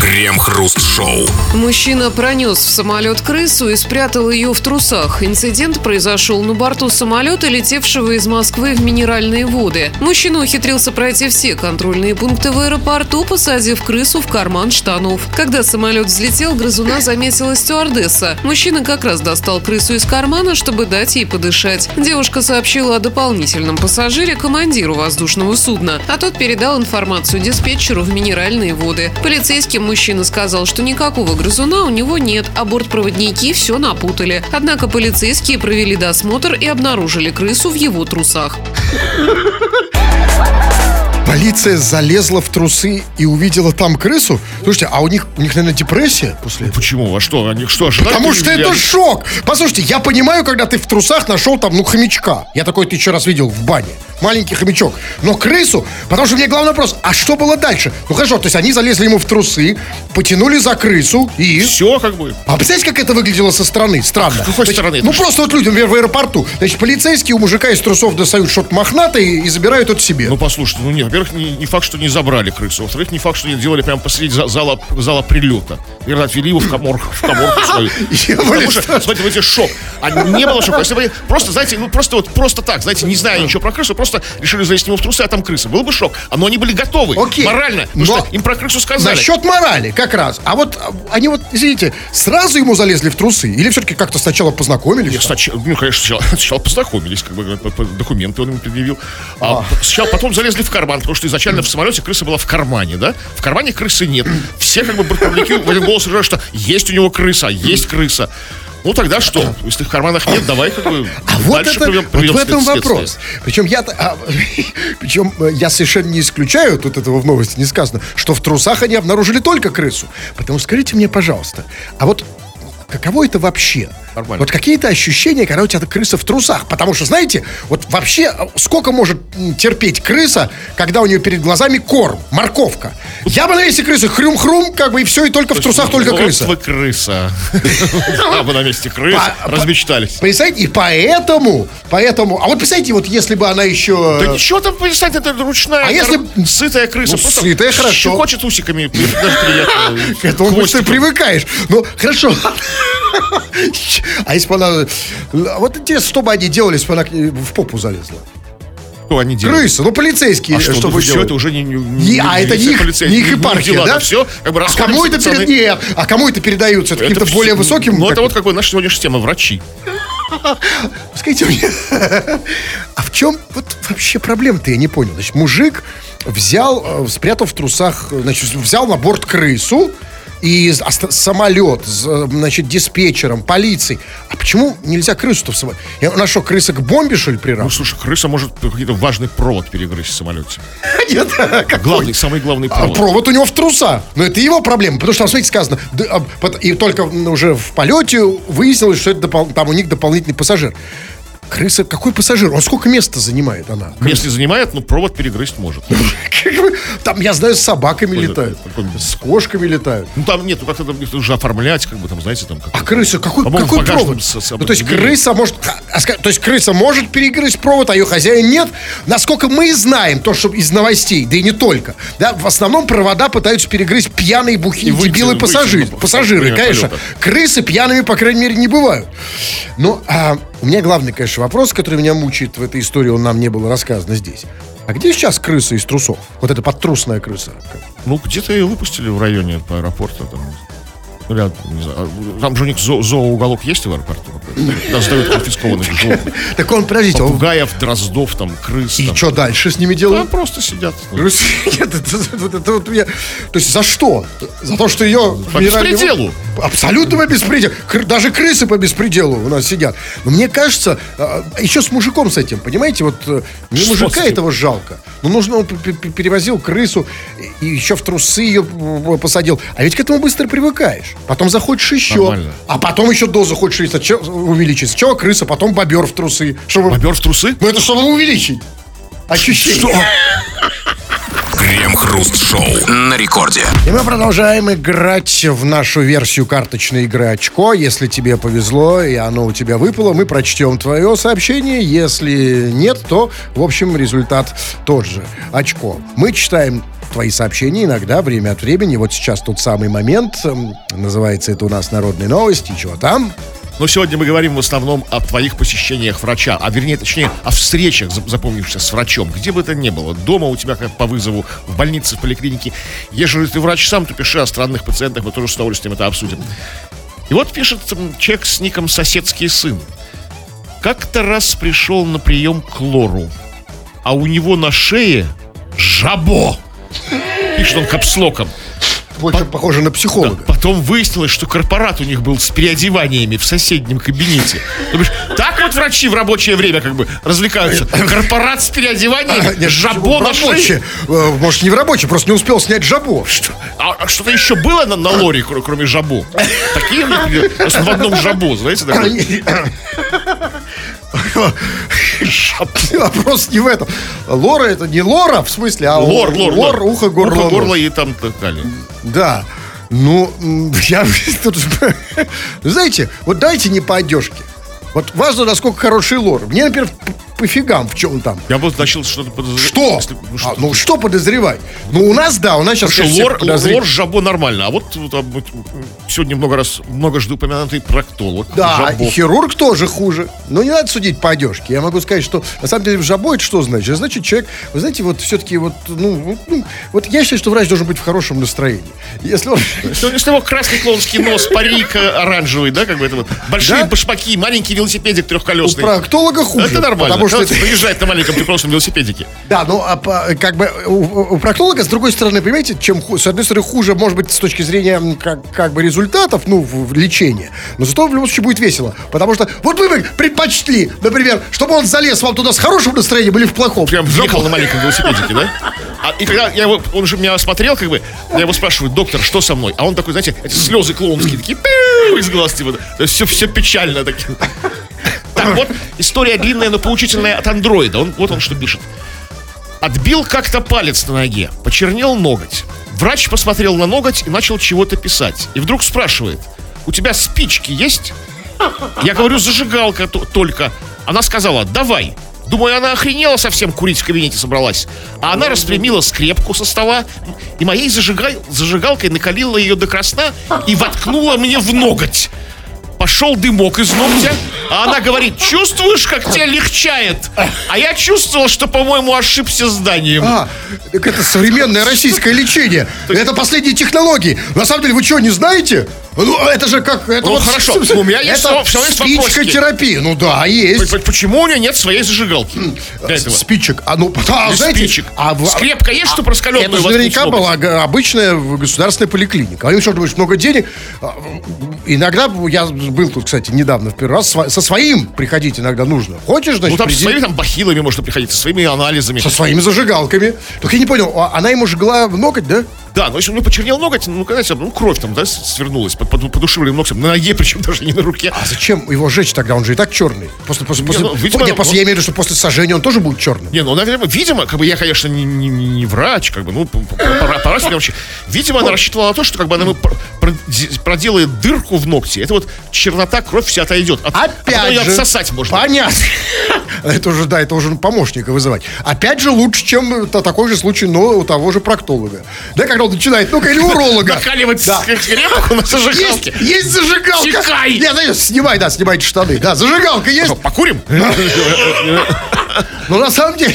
Speaker 3: Крем-хруст-шоу.
Speaker 4: Мужчина пронес в самолет крысу и спрятал ее в трусах. Инцидент произошел на борту самолета, летевшего из Москвы в Минеральные воды. Мужчина ухитрился пройти все контрольные пункты в аэропорту, посадив крысу в карман штанов. Когда самолет взлетел, грызуна заметила стюардесса. Мужчина как раз достал крысу из кармана, чтобы дать ей подышать. Девушка сообщила о дополнительном пассажире командиру воздушного судна, а тот передал информацию диспетчеру в Минеральные воды. Полицейским мужчина сказал, что никакого грызуна у него нет, а бортпроводники все напутали. Однако полицейские провели досмотр и обнаружили крысу в его трусах.
Speaker 2: Полиция залезла в трусы и увидела там крысу. Слушайте, а у них, у них, наверное, депрессия после этого?
Speaker 1: Почему? А что? Они что, ожидали?
Speaker 2: Потому что это шок. Послушайте, я понимаю, когда ты в трусах нашел там, ну, хомячка. Я такой ты еще раз видел в бане. Маленький хомячок. Но крысу, потому что меня главный вопрос, а что было дальше? Ну хорошо, то есть они залезли ему в трусы, потянули за крысу и...
Speaker 1: Все как бы.
Speaker 2: А представляете, как это выглядело со стороны? Странно.
Speaker 1: С какой
Speaker 2: Значит,
Speaker 1: стороны?
Speaker 2: Ну, просто вот люди, например, в аэропорту. Значит, полицейские у мужика из трусов достают что-то мохнатое и забирают это себе.
Speaker 1: Ну, послушайте, ну, нет, во-первых, не, не факт, что не забрали крысу. Во-вторых, не факт, что не делали прямо посреди за- зала, зала прилета. Наверное, отвели его в коморку, в коморку свою. Потому что, смотрите, шок. А не было шока. Если бы просто, знаете, ну, просто вот просто так, знаете, не зная ничего про крысу, просто решили залезть ему в трусы, а там крыса. Был бы шок. А, Но они были готовы.
Speaker 2: Окей.
Speaker 1: Морально.
Speaker 2: Но-
Speaker 1: им про крысу сказали.
Speaker 2: Насчет морали, как раз. А вот а, они вот, извините, сразу ему залезли в трусы? Или все-таки как-то сначала познакомились?
Speaker 1: Нет, сначала, ну, конечно, сначала, сначала познакомились, как бы документы он им предъявил. А, сначала потом залезли в карман, потому что изначально в самолете крыса была в кармане, да? В кармане крысы нет. Все как бы бортпроводники в один голос говорят, что есть у него крыса, есть крыса. Ну тогда что? Если в карманах нет, давай как бы
Speaker 2: А вот это,
Speaker 1: проведем,
Speaker 2: вот в этом вопрос. Причем я, причем э, я совершенно не исключаю, тут этого в новости не сказано, что в трусах они обнаружили только крысу. Потому скажите мне, пожалуйста, а вот каково это вообще?
Speaker 1: Нормально.
Speaker 2: Вот какие-то ощущения, когда у тебя крыса в трусах. Потому что, знаете, вот вообще э, сколько может терпеть крыса, когда у нее перед глазами корм, морковка. Я бы на месте крысы хрюм-хрум, как бы и все, и только в трусах только крыса.
Speaker 1: вы крыса. А вы на месте крыс размечтались.
Speaker 2: Представляете, и поэтому, поэтому, а вот представьте, вот если бы она еще...
Speaker 1: Да ничего там, перестань, это ручная,
Speaker 2: А если-
Speaker 1: сытая крыса.
Speaker 2: Ну,
Speaker 1: просто
Speaker 2: сытая, хорошо.
Speaker 1: щекочет усиками, даже приятно.
Speaker 2: К этому привыкаешь. Ну, хорошо. А если бы она... Вот интересно, что бы они делали, если бы она в попу залезла?
Speaker 1: Что они делают?
Speaker 2: Крысы, ну, полицейские,
Speaker 1: А что,
Speaker 2: что
Speaker 1: ну, все
Speaker 2: делали?
Speaker 1: это уже не, не,
Speaker 2: Не- а это не их, не их епархия, да?
Speaker 1: Все, как бы
Speaker 2: а кому это
Speaker 1: расходятся
Speaker 2: перед...
Speaker 1: пацаны.
Speaker 2: Нет, а кому это передаются? Это каким-то
Speaker 1: Это
Speaker 2: более
Speaker 1: все-
Speaker 2: высоким?
Speaker 1: Ну,
Speaker 2: как-
Speaker 1: это вот какой наша сегодняшняя тема, врачи.
Speaker 2: Скажите мне, а в чем вот вообще проблема-то, я не понял. Значит, мужик взял, э, спрятал в трусах, э, значит, взял на борт крысу, и оста- самолет, э, значит, диспетчером, полицией. А почему нельзя крысу-то в самолете? Я на что, крыса к бомбе, что ли,
Speaker 1: Ну,
Speaker 2: приравнивать?
Speaker 1: слушай, крыса может какой-то важный провод перегрызть в самолете.
Speaker 2: Нет, какой?
Speaker 1: Главный, самый главный
Speaker 2: А
Speaker 1: провод.
Speaker 2: провод у него в трусах. Но это его проблема, потому что там, смотрите, сказано, а, и только уже в полете выяснилось, что это там у них дополнительный пассажир. Крыса, какой пассажир? Он сколько места занимает она?
Speaker 1: Если занимает, ну, провод перегрызть может.
Speaker 2: Там, я знаю, с собаками летают, с кошками летают.
Speaker 1: Ну, там нет, ну, как-то уже оформлять, как бы там, знаете, там... как
Speaker 2: А крыса, какой, какой провод? ну, то есть крыса может, а, а то есть крыса может перегрызть провод, а ее хозяин нет. Насколько мы знаем, то, что из новостей, да и не только, да, в основном провода пытаются перегрызть пьяные бухие
Speaker 1: И выйти-
Speaker 2: дебилы пассажиры. Пассажиры, конечно. Крысы пьяными, по крайней мере, не бывают. Но а, у меня главный, конечно, вопрос, который меня мучает в этой истории, он нам не был рассказан здесь. А где сейчас крыса из трусов? Вот эта подтрусная крыса.
Speaker 1: Ну, где-то ее выпустили в районе по аэропорту. Там. Рядом, не знаю. А Там же у них зо- зооуголок есть в аэропорту? Да, сдают конфискованных животных.
Speaker 2: Так он, подождите,
Speaker 1: Попугаев, дроздов, там, крыс.
Speaker 2: и
Speaker 1: там.
Speaker 2: что дальше с ними
Speaker 1: Там
Speaker 2: делают?
Speaker 1: просто сидят.
Speaker 2: Нет, это, вот это вот я- То есть за что? За то, что ее...
Speaker 1: По беспределу.
Speaker 2: Абсолютно по беспределу. Даже крысы по беспределу у нас сидят. Но мне кажется, а, еще с мужиком с этим, понимаете, вот э,
Speaker 1: с
Speaker 2: мужика этого жалко. Ну, нужно, он перевозил крысу и еще в трусы ее м, посадил. А ведь к этому быстро привыкаешь. Потом захочешь еще.
Speaker 1: Нормально.
Speaker 2: А потом еще доза хочешь увеличить. Сначала крыса, потом бобер в трусы. Чтобы...
Speaker 1: Бобер в трусы?
Speaker 2: Ну, это чтобы увеличить. Ощущение.
Speaker 3: Крем-хруст-шоу на рекорде.
Speaker 2: И мы продолжаем играть в нашу версию карточной игры «Очко». Если тебе повезло и оно у тебя выпало, мы прочтем твое сообщение. Если нет, то, в общем, результат тот же. «Очко». Мы читаем твои сообщения иногда, время от времени. Вот сейчас тот самый момент. Называется это у нас «Народные новости». Чего там?
Speaker 1: Но сегодня мы говорим в основном о твоих посещениях врача, а вернее, точнее, о встречах, зап- запомнившихся с врачом. Где бы это ни было, дома у тебя как по вызову, в больнице, в поликлинике. Ежели ты врач сам, то пиши о странных пациентах, мы тоже с удовольствием это обсудим. И вот пишет человек с ником «Соседский сын». Как-то раз пришел на прием к лору, а у него на шее жабо. Пишет он капслоком.
Speaker 2: Больше похоже на
Speaker 1: Да,
Speaker 2: психолога.
Speaker 1: Потом выяснилось, что корпорат у них был с переодеваниями в соседнем кабинете. То бишь, так вот врачи в рабочее время как бы развлекаются. Корпорат с переодеваниями,
Speaker 2: Нет,
Speaker 1: жабо на шее.
Speaker 2: Э, Может, не в рабочее, просто не успел снять жабо.
Speaker 1: А, а что-то еще было на, на лоре, кро- кроме жабо? Такие просто в одном жабо, знаете, такой.
Speaker 2: Вопрос не в этом. Лора это не лора, в смысле, а
Speaker 1: Лор, лор,
Speaker 2: лор, ухо, горло,
Speaker 1: ухо, горло и там так далее.
Speaker 2: Да. Ну, я тут, знаете, вот дайте не по одежке. Вот важно, насколько хороший лор. Мне, например, пофигам, в чем там.
Speaker 1: Я бы начал что-то подозревать.
Speaker 2: Что?
Speaker 1: Если- ну,
Speaker 2: А,
Speaker 1: что?
Speaker 2: ну, что подозревать? Ну, у нас, да, у нас сейчас... Конечно,
Speaker 1: лор,
Speaker 2: подозревают.
Speaker 1: лор жабо нормально. А вот, а, вот, сегодня много раз, много жду упомянутый проктолог.
Speaker 2: Да,
Speaker 1: жабо.
Speaker 2: и хирург тоже хуже. Но не надо судить по одежке. Я могу сказать, что на самом деле в жабо это что значит? Значит, человек, вы знаете, вот все-таки вот, ну, вот, ну, вот я считаю, что врач должен быть в хорошем настроении. Если он...
Speaker 1: Если, его красный клоунский нос, парик э, оранжевый, да, как бы это вот, большие башмаки, маленький велосипедик
Speaker 2: У
Speaker 1: трехколесный.
Speaker 2: проктолога хуже.
Speaker 1: Это нормально.
Speaker 2: Потому что
Speaker 1: Когда
Speaker 2: это-
Speaker 1: приезжает на маленьком трехколесном велосипедике.
Speaker 2: Да, ну, а как бы у, у проктолога, с другой стороны, понимаете, чем с одной стороны хуже, может быть, с точки зрения как, как бы результатов, ну, в, в лечении, но зато в любом случае будет весело. Потому что вот вы бы предпочли, например, чтобы он залез вам туда с хорошим настроением или в плохом.
Speaker 1: Прям въехал на маленьком велосипедике, да? А, и когда я его, он же меня осмотрел, как бы, я его спрашиваю, доктор, что со мной? А он такой, знаете, эти слезы клоунские, такие, из глаз, типа, все, все печально. Так. Вот история длинная, но поучительная от андроида. Он, вот он что пишет. Отбил как-то палец на ноге, почернел ноготь. Врач посмотрел на ноготь и начал чего-то писать. И вдруг спрашивает, у тебя спички есть? Я говорю, зажигалка т- только. Она сказала, давай. Думаю, она охренела совсем курить в кабинете собралась. А она распрямила скрепку со стола и моей зажигай- зажигалкой накалила ее до красна и воткнула мне в ноготь. Пошел дымок из ногтя, а она говорит, чувствуешь, как тебя легчает? А я чувствовал, что, по-моему, ошибся зданием.
Speaker 2: А, так это современное российское лечение. Это последние технологии. На самом деле, вы что, не знаете? Ну, это же как... Это
Speaker 1: Ну,
Speaker 2: вот,
Speaker 1: хорошо. У меня есть
Speaker 2: это
Speaker 1: всё есть вопросики.
Speaker 2: спичка-терапия. Ну да, есть.
Speaker 1: Почему у нее нет своей зажигалки?
Speaker 2: Спичек. А ну,
Speaker 1: Без
Speaker 2: знаете,
Speaker 1: спичек.
Speaker 2: а
Speaker 1: Скрепка есть, что раскаленную
Speaker 2: Это наверняка была обычная государственная поликлиника. Они что, думаешь, много денег? А, Иногда, я был тут, кстати, недавно в первый раз, со своим приходить иногда нужно. Хочешь,
Speaker 1: Ну
Speaker 2: значит,
Speaker 1: там со
Speaker 2: приди.
Speaker 1: своими там бахилами можно приходить, со своими анализами.
Speaker 2: Со своими зажигалками. Только я не понял, а она ему жгла в ноготь, да?
Speaker 1: Да, но если у него почернел ноготь, ну, знаете, ну, кровь там, да, свернулась под, под подушивленным ногтем, на ноге, причем даже не на руке.
Speaker 2: А зачем его жечь тогда? Он же и так черный. После, после, после,
Speaker 1: ну, видимо,
Speaker 2: после,
Speaker 1: он-
Speaker 2: я имею в виду, что после сожжения он тоже будет черным.
Speaker 1: Не, ну, наверное, видимо, как бы я, конечно, не, не- не- не врач, как бы, ну, пора, вообще. Видимо, она рассчитывала на то, что как бы она ему проделает дырку в ногте. Это вот чернота, кровь вся отойдет. От, а
Speaker 2: Опять
Speaker 1: её
Speaker 2: же.
Speaker 1: отсосать можно.
Speaker 2: Понятно. Это уже, да, это уже помощника вызывать. Опять же, лучше, чем та- такой же случай, но у того же проктолога. Да, когда он начинает, ну-ка, или уролога.
Speaker 1: Накаливать
Speaker 2: Да.
Speaker 1: Зажигалке.
Speaker 2: Есть, есть зажигалка.
Speaker 1: Чекай.
Speaker 2: Нет, знаешь, снимай, да, снимайте штаны. Да, зажигалка есть.
Speaker 1: Что, покурим?
Speaker 2: Но на самом деле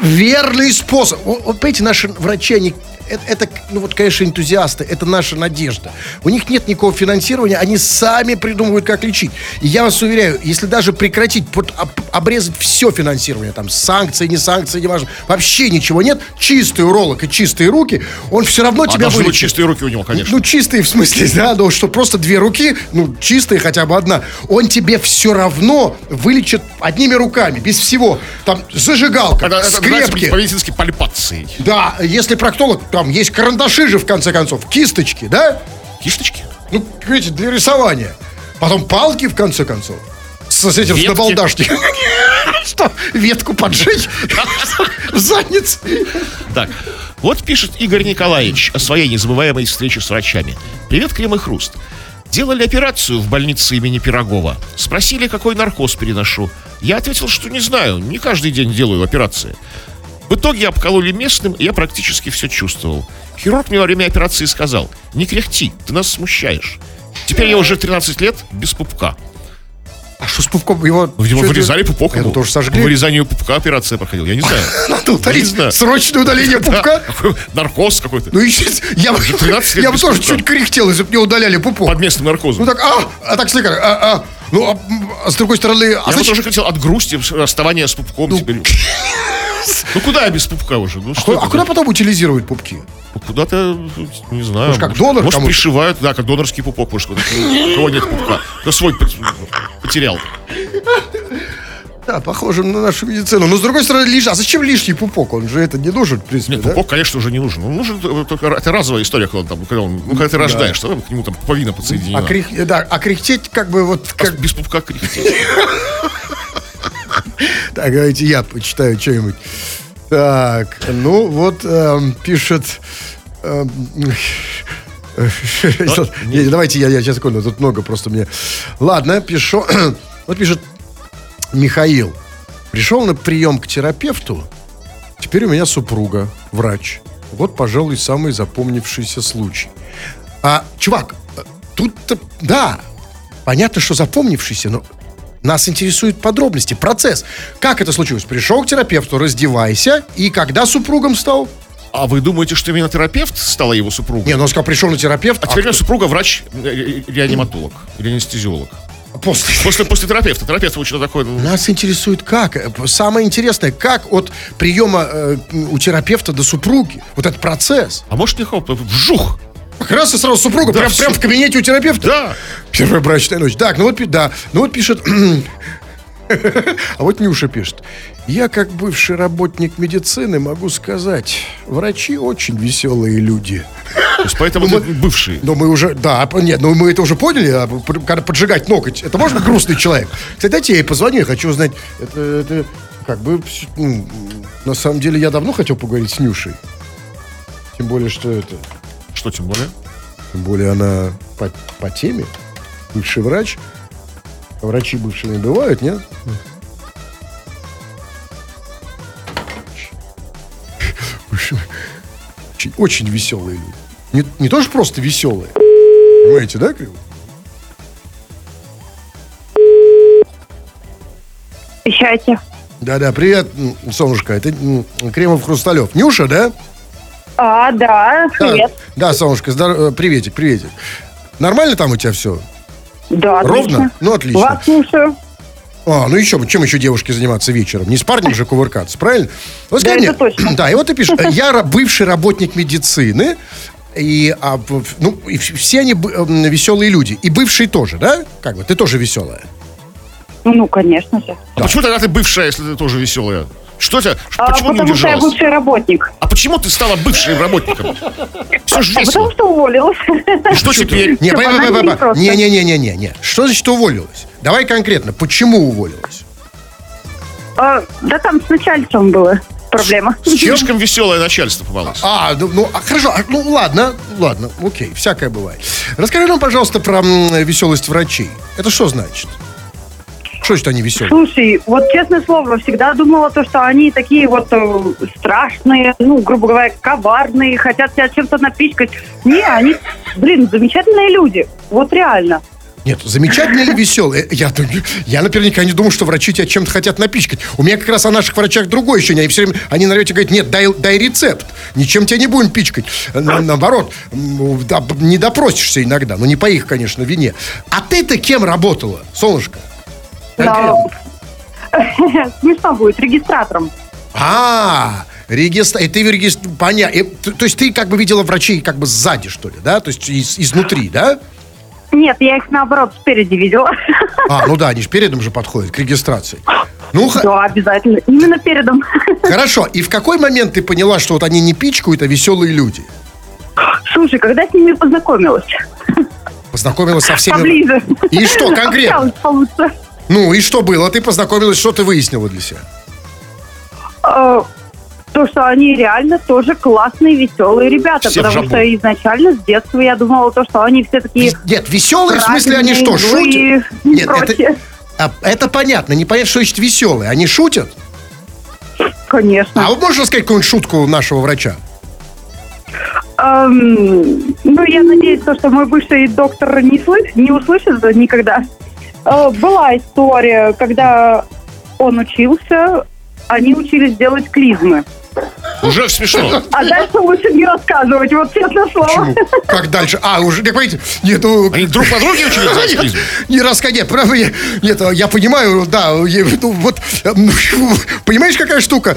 Speaker 2: верный способ. Вот, вот, понимаете, наши врачи, они это, это, ну вот, конечно, энтузиасты, это наша надежда. У них нет никакого финансирования, они сами придумывают, как лечить. И я вас уверяю, если даже прекратить, вот, об- обрезать все финансирование, там, санкции, не санкции, не важно, вообще ничего нет, чистый уролог и чистые руки, он все равно
Speaker 1: А
Speaker 2: тебя
Speaker 1: должны
Speaker 2: вылечит.
Speaker 1: чистые руки у него, конечно.
Speaker 2: Ну, чистые в смысле, да, ну, что просто две руки, ну, чистые хотя бы одна, он тебе все равно вылечит одними руками, без всего. Там зажигалка,
Speaker 1: это, это
Speaker 2: скрепки.
Speaker 1: по медицинской пальпацией.
Speaker 2: Да, если проктолог, там есть карандаши же, в конце концов, кисточки, да?
Speaker 1: Кисточки?
Speaker 2: Ну, видите, для рисования. Потом палки, в конце концов. С, с этим, с
Speaker 1: Ветки.
Speaker 2: набалдашником. Что, ветку поджечь? В заднице?
Speaker 1: Так, вот пишет Игорь Николаевич о своей незабываемой встрече с врачами. Привет, Крем и Хруст. Делали операцию в больнице имени Пирогова. Спросили, какой наркоз переношу. Я ответил, что не знаю, не каждый день делаю операции. В итоге обкололи местным, и я практически все чувствовал. Хирург мне во время операции сказал, не кряхти, ты нас смущаешь. Теперь я уже 13 лет без пупка.
Speaker 2: А что с пупком? Его,
Speaker 1: Его
Speaker 2: что
Speaker 1: вырезали
Speaker 2: это?
Speaker 1: пупок.
Speaker 2: Это тоже сожгли?
Speaker 1: вырезанию пупка операция проходила. Я не знаю.
Speaker 2: Надо удалить. Срочное удаление
Speaker 1: Да,
Speaker 2: пупка.
Speaker 1: Наркоз какой-то.
Speaker 2: Ну, я, бы-
Speaker 1: 13 лет
Speaker 2: я бы тоже чуть кряхтел, если бы не удаляли пупок.
Speaker 1: Под местным наркозом.
Speaker 2: Ну так, а, а так, слегка, а, а, ну, а, а с другой стороны, а
Speaker 1: Я бы тоже хотел от грусти расставания с пупком теперь. Ну куда я без пупка уже? Ну что
Speaker 2: а
Speaker 1: это?
Speaker 2: куда потом утилизируют пупки?
Speaker 1: Ну, Куда-то, не знаю.
Speaker 2: Может, как донор
Speaker 1: Может, пришивают, да, как донорский пупок, может, кого нет пупка. Да свой пот- потерял.
Speaker 2: Да, похоже на нашу медицину. Но с другой стороны, лиш... а зачем лишний пупок? Он же это не нужен, в принципе,
Speaker 1: Нет,
Speaker 2: да?
Speaker 1: пупок, конечно, уже не нужен. Он нужен э, только это разовая история, когда он там, когда, он, ну, когда ты рождаешь, тогда к нему там пуповина подсоединена.
Speaker 2: А, крих... да, а кряхтеть как бы вот...
Speaker 1: А
Speaker 2: Как...
Speaker 1: без пупка кряхтеть.
Speaker 2: Так, давайте я почитаю что-нибудь. Так, ну вот эм, пишет... эм, Не, Давайте я, я сейчас секунду, тут много просто мне. Ладно, пишу. Вот пишет Михаил. Пришел на прием к терапевту. Теперь у меня супруга, врач. Вот, пожалуй, самый запомнившийся случай. А, чувак, тут, да, понятно, что запомнившийся, но нас интересуют подробности, процесс. Как это случилось? Пришел к терапевту, раздевайся, и когда супругом стал?
Speaker 1: А вы думаете, что именно терапевт стала его супругой?
Speaker 2: Не, ну он сказал, пришел на терапевта.
Speaker 1: А теперь у меня супруга врач-реаниматолог или анестезиолог.
Speaker 2: после.
Speaker 1: После, после терапевта. Терапевт вы что такое? ну,
Speaker 2: Нас интересует как. Э, Самое интересное, как от приема э, у терапевта до супруги. Вот этот процесс.
Speaker 1: А может не хоп, вжух.
Speaker 2: Как раз и сразу супруга,
Speaker 1: Да,
Speaker 2: прям, прям в кабинете у терапевта.
Speaker 1: Да.
Speaker 2: Первая брачная ночь. Так, ну вот, да, ну вот пишет... А вот Нюша пишет. Я, как бывший работник медицины, могу сказать, врачи очень веселые люди.
Speaker 1: То есть поэтому
Speaker 2: Ну,
Speaker 1: ты бывший.
Speaker 2: Но мы уже, да, нет, ну мы это уже поняли, а когда поджигать ноготь, это может быть грустный человек. Кстати, дайте я ей позвоню, я хочу узнать, это, это как бы, ну, на самом деле я давно хотел поговорить с Нюшей. Тем более, что это,
Speaker 1: Что тем более?
Speaker 2: тем более она по, по теме, бывший врач. А Врачи бывшими бывают, нет? Очень, очень веселые люди. Не, не тоже просто веселые. Понимаете, да, Криво?
Speaker 5: Обещайте.
Speaker 2: Да-да, привет, солнышко. Это Кремов Хрусталев. Нюша, да?
Speaker 5: А, да, привет.
Speaker 2: Да, да солнышко, здор- э, приветик, приветик. Нормально там у тебя все?
Speaker 5: Да, отлично.
Speaker 2: Ровно? Ну, отлично.
Speaker 5: Вас слушаю.
Speaker 2: А, ну еще бы, чем еще девушке заниматься вечером? Не с парнем же кувыркаться, правильно? Вот
Speaker 5: Да, это точно.
Speaker 2: Да, и вот ты пишешь, я бывший работник медицины, и, а, ну, и все они бы- м, веселые люди. И бывшие тоже, да? Как бы, ты тоже веселая.
Speaker 5: Ну, конечно же.
Speaker 1: А почему тогда ты бывшая, если ты тоже веселая? Что тебя?
Speaker 5: А,
Speaker 1: почему не
Speaker 5: потому что я бывший работник.
Speaker 1: А почему ты стала бывшим работником? Все же
Speaker 5: А потому
Speaker 1: весело.
Speaker 5: что уволилась.
Speaker 1: И что теперь?
Speaker 2: Не, не, не, не, не, не, не. Что значит уволилась? Давай конкретно, почему уволилась?
Speaker 5: А, да там с начальством было проблема.
Speaker 1: Слишком веселое начальство попалось.
Speaker 2: А, ну, ну, а, хорошо, а, ну ладно, ладно, окей, всякое бывает. Расскажи нам, пожалуйста, про м, веселость врачей. Это что значит? Что значит они веселые?
Speaker 5: Слушай, вот честное слово, всегда думала то, что они такие вот э, страшные, ну, грубо говоря, коварные, хотят тебя чем-то напичкать. Не, они, блин, замечательные люди. Вот реально.
Speaker 2: Нет, замечательно или веселый? Я, я, например, никогда не думал, что врачи тебя чем-то хотят напичкать. У меня как раз о наших врачах другое ощущение. Они все время, они на говорят, нет, дай, дай рецепт. Ничем тебя не будем пичкать. На, наоборот, не допросишься иногда. Но не по их, конечно, вине. А ты-то кем работала, солнышко?
Speaker 5: Да. Смешно будет, регистратором.
Speaker 2: А, регистр... И ты регистр... Понятно. То есть ты как бы видела врачей как бы сзади, что ли, да? То есть из, изнутри, да?
Speaker 5: Нет, я их наоборот спереди видела.
Speaker 2: А, ну да, они же передом же подходят к регистрации. Ну,
Speaker 5: да, обязательно. Именно передом.
Speaker 2: Хорошо. И в какой момент ты поняла, что вот они не пичкают, а веселые люди?
Speaker 5: Слушай, когда с ними познакомилась?
Speaker 2: Познакомилась со всеми...
Speaker 5: Поближе.
Speaker 2: И что конкретно? Ну, и что было? Ты познакомилась, что ты выяснила для себя?
Speaker 5: А, то, что они реально тоже классные, веселые ребята.
Speaker 1: Все
Speaker 5: потому что изначально с детства я думала, то, что они все такие...
Speaker 2: Нет, веселые, в смысле, они что, шутят? Нет, это, а, это понятно. Не понятно, что значит веселые. Они шутят?
Speaker 5: Конечно.
Speaker 2: А вот можно сказать какую-нибудь шутку нашего врача?
Speaker 5: Эм, ну, я надеюсь, то, что мой бывший доктор не, слышит, не услышит никогда. Э, была история, когда он учился, они учились делать клизмы.
Speaker 1: Уже смешно.
Speaker 5: А дальше лучше не рассказывать, вот честное слово.
Speaker 2: Почему? Как дальше? А, уже, как понимаете, нет, ну...
Speaker 1: Они друг по другу учились за
Speaker 2: нет, Не рассказать, правда, я, нет, я понимаю, да, я, ну, вот, понимаешь, какая штука?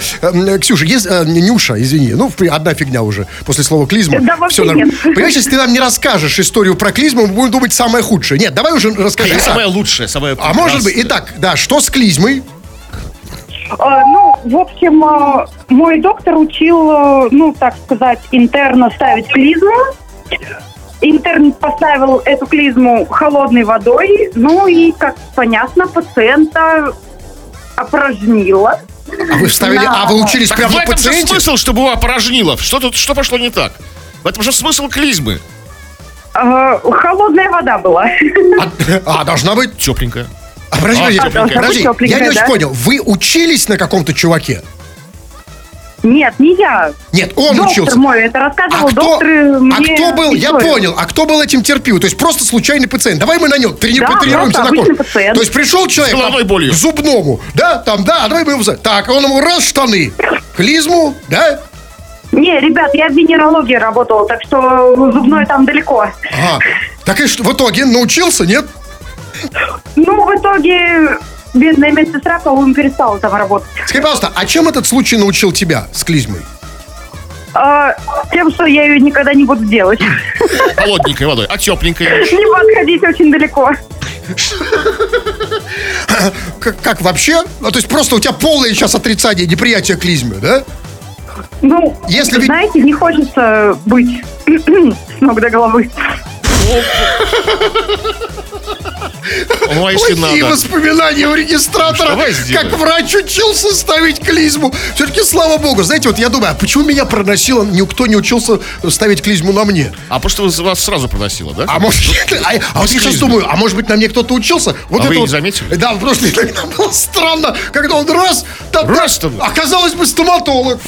Speaker 2: Ксюша, есть, э, Нюша, извини, ну, одна фигня уже, после слова клизма.
Speaker 5: Да, все нет.
Speaker 2: Понимаешь, если ты нам не расскажешь историю про клизму, мы будем думать самое худшее. Нет, давай уже расскажи.
Speaker 1: Самое лучшее, самое
Speaker 2: А может быть, итак, да, что с клизмой?
Speaker 5: А, ну, в общем, а, мой доктор учил, а, ну, так сказать, интерна ставить клизму. Интерн поставил эту клизму холодной водой, ну и, как понятно, пациента опорожнила.
Speaker 2: А вы вставили, на... а вы учились так, прямо
Speaker 1: а в этом же смысл, чтобы его опорожнило. Что тут, что пошло не так? В этом же смысл клизмы.
Speaker 5: Холодная вода была.
Speaker 2: А, а должна быть
Speaker 1: тепленькая.
Speaker 2: А, подожди, а, подожди, подожди, я не очень да? понял. Вы учились на каком-то чуваке?
Speaker 5: Нет, не я.
Speaker 2: Нет, он
Speaker 5: доктор
Speaker 2: учился.
Speaker 5: мой, это рассказывал
Speaker 2: а кто,
Speaker 5: доктор мне
Speaker 2: А кто был, историю. я понял, а кто был этим терпил? То есть просто случайный пациент. Давай мы на нем трени, да, потренируемся на ком. То есть пришел человек
Speaker 1: С головной болью.
Speaker 2: к зубному, да, там, да, давай мы его... Так, он ему раз штаны, клизму, да,
Speaker 5: не, ребят, я в венерологии работала, так что зубной там далеко.
Speaker 2: Ага. Так и что, в итоге научился, нет?
Speaker 5: Ну, в итоге бедная медсестра, по-моему, перестала там работать.
Speaker 2: Скажи, пожалуйста, а чем этот случай научил тебя с клизмой?
Speaker 5: А, тем, что я ее никогда не буду делать.
Speaker 1: Холодненькой водой, а тепленькой?
Speaker 5: Не подходить очень далеко.
Speaker 2: Как, как вообще? Ну, то есть просто у тебя полное сейчас отрицание, неприятие клизмы, да?
Speaker 5: Ну, Если знаете, не хочется быть с ног до головы.
Speaker 1: Ой, если
Speaker 2: Плохие
Speaker 1: надо.
Speaker 2: воспоминания у регистратора,
Speaker 1: Ну,
Speaker 2: как врач учился ставить клизму. Все-таки, слава богу, знаете, вот я думаю, а почему меня проносило, никто не учился ставить клизму на мне?
Speaker 1: А потому что вас сразу проносило, да?
Speaker 2: А может, а, а вот я сейчас думаю, а может быть на мне кто-то учился? Вот
Speaker 1: А
Speaker 2: это
Speaker 1: вы не
Speaker 2: вот,
Speaker 1: заметили?
Speaker 2: Да, просто иногда было странно, когда он раз, там,
Speaker 1: Раз там.
Speaker 2: оказалось бы стоматолог.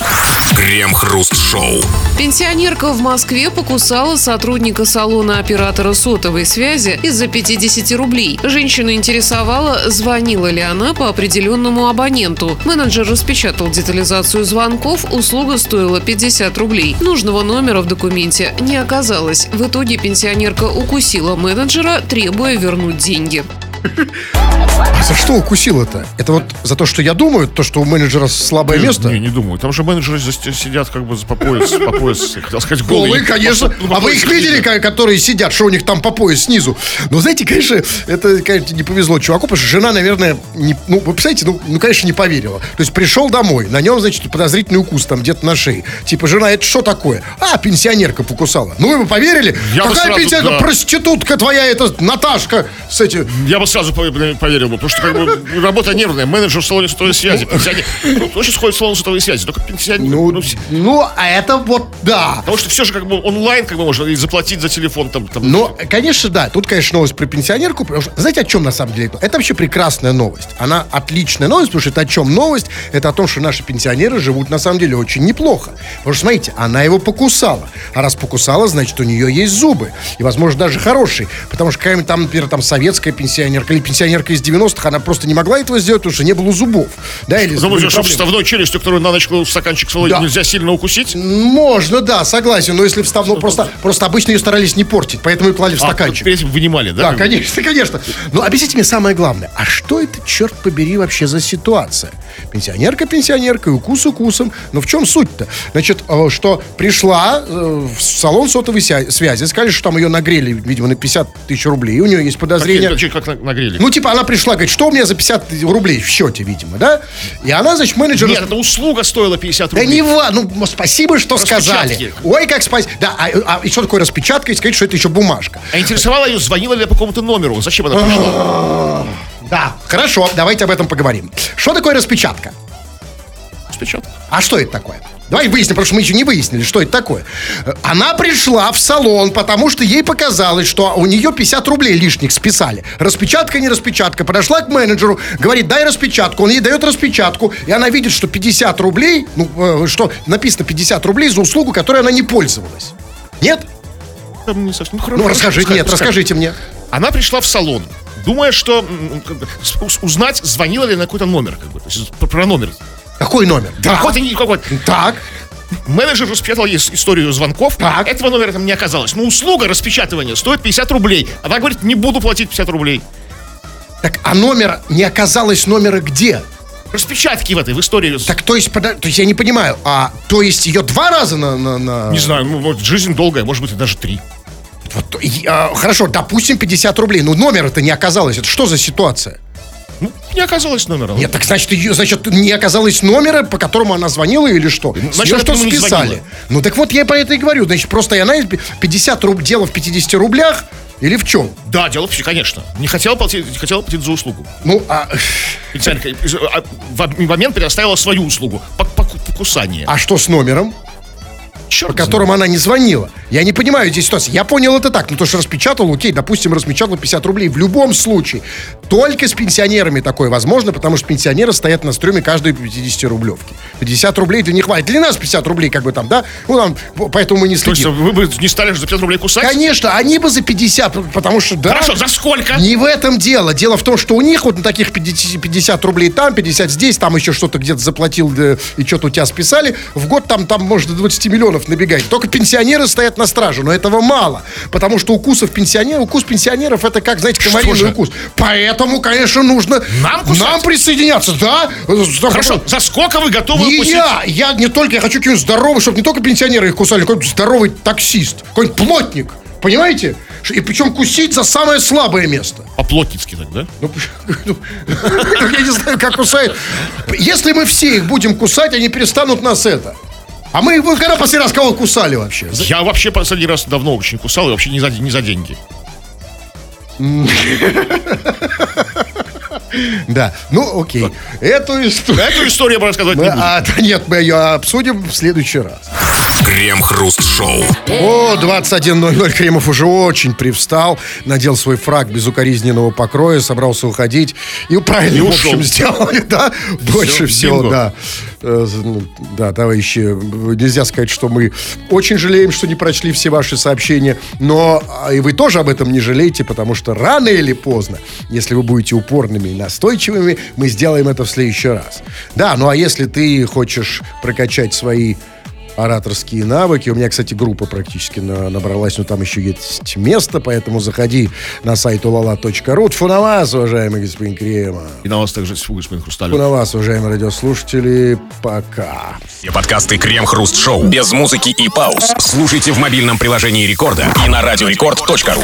Speaker 3: Крем-хруст-шоу.
Speaker 4: Пенсионерка в Москве покусала сотрудника салона оператора сотовой связи из-за 50 рублей. Женщина интересовала, звонила ли она по определенному абоненту. Менеджер распечатал детализацию звонков, услуга стоила 50 рублей. Нужного номера в документе не оказалось. В итоге пенсионерка укусила менеджера, требуя вернуть деньги.
Speaker 2: А за что укусил-то? Это вот за то, что я думаю, то, что у менеджера слабое
Speaker 1: не,
Speaker 2: место?
Speaker 1: Не, не думаю. Там же менеджеры сидят как бы по пояс, по пояс, хотел сказать, голые.
Speaker 2: Голые, конечно.
Speaker 1: Ну,
Speaker 2: а вы их видели, которые сидят, что у них там по пояс снизу? Но знаете, конечно, это, конечно, не повезло чуваку, потому что жена, наверное, не, ну, вы представляете, ну, ну, конечно, не поверила. То есть пришел домой, на нем, значит, подозрительный укус там где-то на шее. Типа, жена, это что такое? А, пенсионерка покусала. Ну, вы бы поверили?
Speaker 1: Я бы
Speaker 2: Какая
Speaker 1: сразу,
Speaker 2: пенсионерка?
Speaker 1: да.
Speaker 2: Проститутка твоя, это Наташка с этим...
Speaker 1: Я бы сразу по- поверил бы, потому что как бы работа нервная, менеджер в салоне сотовой связи, пенсионер. Ну, кто сейчас ходит в салон сотовой связи? Только пенсионер.
Speaker 2: Ну,
Speaker 1: Ну,
Speaker 2: ну, а это вот, да.
Speaker 1: Потому что все же как бы онлайн, как бы можно и заплатить за телефон там. там.
Speaker 2: Но, конечно, да. Тут, конечно, новость про пенсионерку. Потому что, знаете, о чем на самом деле это? Это вообще прекрасная новость. Она отличная новость, потому что это о чем новость? Это о том, что наши пенсионеры живут на самом деле очень неплохо. Потому что, смотрите, она его покусала. А раз покусала, значит, у нее есть зубы. И, возможно, даже хорошие. Потому что какая-нибудь там, например, там советская пенсионерка или пенсионерка из 90-х, она просто не могла этого сделать, потому что не было зубов. Да, или
Speaker 1: Ну,
Speaker 2: были
Speaker 1: чтобы
Speaker 2: проблемы.
Speaker 1: вставной челюстью, которую на ночь в стаканчик свой,
Speaker 2: Да.
Speaker 1: нельзя сильно укусить.
Speaker 2: Можно, да, согласен. Но если вставно, просто, просто обычно ее старались не портить, поэтому и клали в
Speaker 1: А,
Speaker 2: стаканчик.
Speaker 1: этим вынимали, да?
Speaker 2: Да, конечно, конечно. Ну, объясните мне самое главное. А что это, черт побери, вообще за ситуация? Пенсионерка пенсионеркой, укус укусом. Но в чем суть-то? Значит, э, что пришла э, в салон сотовой связи, сказали, что там ее нагрели, видимо, на 50 тысяч рублей. У нее есть подозрение...
Speaker 1: Как, как на- нагрели.
Speaker 2: Ну, типа, она пришла, говорит, что у меня за 50 рублей в счете, видимо, да? И она, значит, менеджер...
Speaker 1: Нет, это услуга стоила 50
Speaker 2: Да
Speaker 1: рублей.
Speaker 2: не ва, ну спасибо, что сказали. Ой, как спасибо. Да, а, а и что такое распечатка? И сказать, что это еще бумажка.
Speaker 1: А интересовала ее, звонила ли по какому-то номеру? Зачем она пришла?
Speaker 2: Да, хорошо, давайте об этом поговорим. Что такое распечатка?
Speaker 1: Распечатка.
Speaker 2: А что это такое? Давай выясним, потому что мы еще не выяснили, что это такое. Она пришла в салон, потому что ей показалось, что у нее 50 рублей лишних списали. Распечатка, не распечатка. Подошла к менеджеру, говорит, дай распечатку. Он ей дает распечатку, и она видит, что 50 рублей, ну, э, что написано 50 рублей за услугу, которой она не пользовалась. Нет?
Speaker 1: Не совсем- хорошо,
Speaker 2: Ну, расскажите,
Speaker 1: пускай,
Speaker 2: нет, расскажите мне.
Speaker 1: Она пришла в салон, думая, что узнать, звонила ли на какой-то номер, как бы, то есть про- номер.
Speaker 2: Какой номер? Да.
Speaker 1: Какой-то, не- какой-то.
Speaker 2: Так.
Speaker 1: Менеджер распечатал ей историю звонков.
Speaker 2: Так.
Speaker 1: Этого номера там не оказалось. Но услуга распечатывания стоит 50 рублей. Она говорит, не буду платить 50 рублей.
Speaker 2: Так, а номер не оказалось номера где?
Speaker 1: Распечатки в этой, в истории.
Speaker 2: Так, то есть, подо- то есть я не понимаю, а то есть ее два раза на... на, на-
Speaker 1: Не знаю, ну, вот жизнь долгая, может быть, и даже три.
Speaker 2: Вот, а, хорошо, допустим, 50 рублей. Ну, номера-то не оказалось. Это что за ситуация?
Speaker 1: Ну, не оказалось номера.
Speaker 2: Нет, так значит, ее, значит, не оказалось номера, по которому она звонила или что?
Speaker 1: Значит,
Speaker 2: С неё
Speaker 1: она
Speaker 2: что списали? Ну, так вот я по это и говорю. Значит, просто и она 50 рублей, дело в 50 рублях или в чем?
Speaker 1: Да, дело в конечно. Не хотела платить, не хотела платить за услугу.
Speaker 2: Ну, а,
Speaker 1: Пенсионерка, а, в момент предоставила свою услугу. пок- пок- Покусание.
Speaker 2: а что с номером?
Speaker 1: Черт
Speaker 2: по которому она не звонила. Я не понимаю здесь ситуации. Я понял это так. Ну, то, что распечатал, окей, допустим, распечатал 50 рублей. В любом случае. Только с пенсионерами такое возможно, потому что пенсионеры стоят на стреме каждой 50 рублевки. 50 рублей для них хватит. Для нас 50 рублей, как бы там, да? Ну, там, поэтому мы не
Speaker 1: То есть
Speaker 2: следим.
Speaker 1: вы бы не стали же за 50 рублей кусать?
Speaker 2: Конечно, они бы за 50, потому что, да.
Speaker 1: Хорошо, за сколько?
Speaker 2: Не в этом дело. Дело в том, что у них вот на таких 50, 50 рублей там, 50 здесь, там еще что-то где-то заплатил, и что-то у тебя списали. В год там, там может, до 20 миллионов набегает. Только пенсионеры стоят на страже, но этого мало. Потому что укусов пенсионеров, укус пенсионеров, это как, знаете, комариный укус. Поэтому, конечно, нужно
Speaker 1: Нам кусать?
Speaker 2: нам присоединяться, да?
Speaker 1: Хорошо, за сколько вы готовы
Speaker 2: Не
Speaker 1: укусить?
Speaker 2: я, я не только, я хочу какой-нибудь здоровый, чтобы не только пенсионеры их кусали, какой-нибудь здоровый таксист, какой-нибудь плотник, понимаете? И причем кусить за самое слабое место.
Speaker 1: По-плотницки так, да?
Speaker 2: Ну, ну, я не знаю, как кусают. Если мы все их будем кусать, они перестанут нас это. А мы, вы когда последний раз кого кусали вообще?
Speaker 1: Я вообще последний раз давно очень кусал, и вообще не за, не за деньги.
Speaker 2: Да, ну окей. Эту историю...
Speaker 1: Эту историю я
Speaker 2: Мы-
Speaker 1: не буду.
Speaker 2: а, да нет, мы ее обсудим в следующий раз.
Speaker 3: Крем-хруст-шоу.
Speaker 2: О, 21.00 Кремов уже очень привстал, надел свой фраг безукоризненного покроя, собрался уходить. И правильно,
Speaker 1: И
Speaker 2: в общем, сделали, да? Больше всего,
Speaker 1: бинго.
Speaker 2: да. Э, ну, Да, товарищи, нельзя сказать, что мы очень жалеем, что не прочли все ваши сообщения, но а, и вы тоже об этом не жалеете, потому что рано или поздно, если вы будете упорными и настойчивыми, мы сделаем это в следующий раз. Да, ну а если ты хочешь прокачать свои ораторские навыки. У меня, кстати, группа практически на- набралась, но там еще есть место, поэтому заходи на сайт ulala.ru. Тьфу на вас, уважаемый господин Крема.
Speaker 1: И на вас также тьфу, господин
Speaker 2: Тьфу
Speaker 1: Хрусталев.
Speaker 2: на вас, уважаемые радиослушатели. Пока.
Speaker 3: Все подкасты Крем-хруст-шоу без музыки и пауз. Слушайте в мобильном приложении Рекорда и на радиорекорд.ру.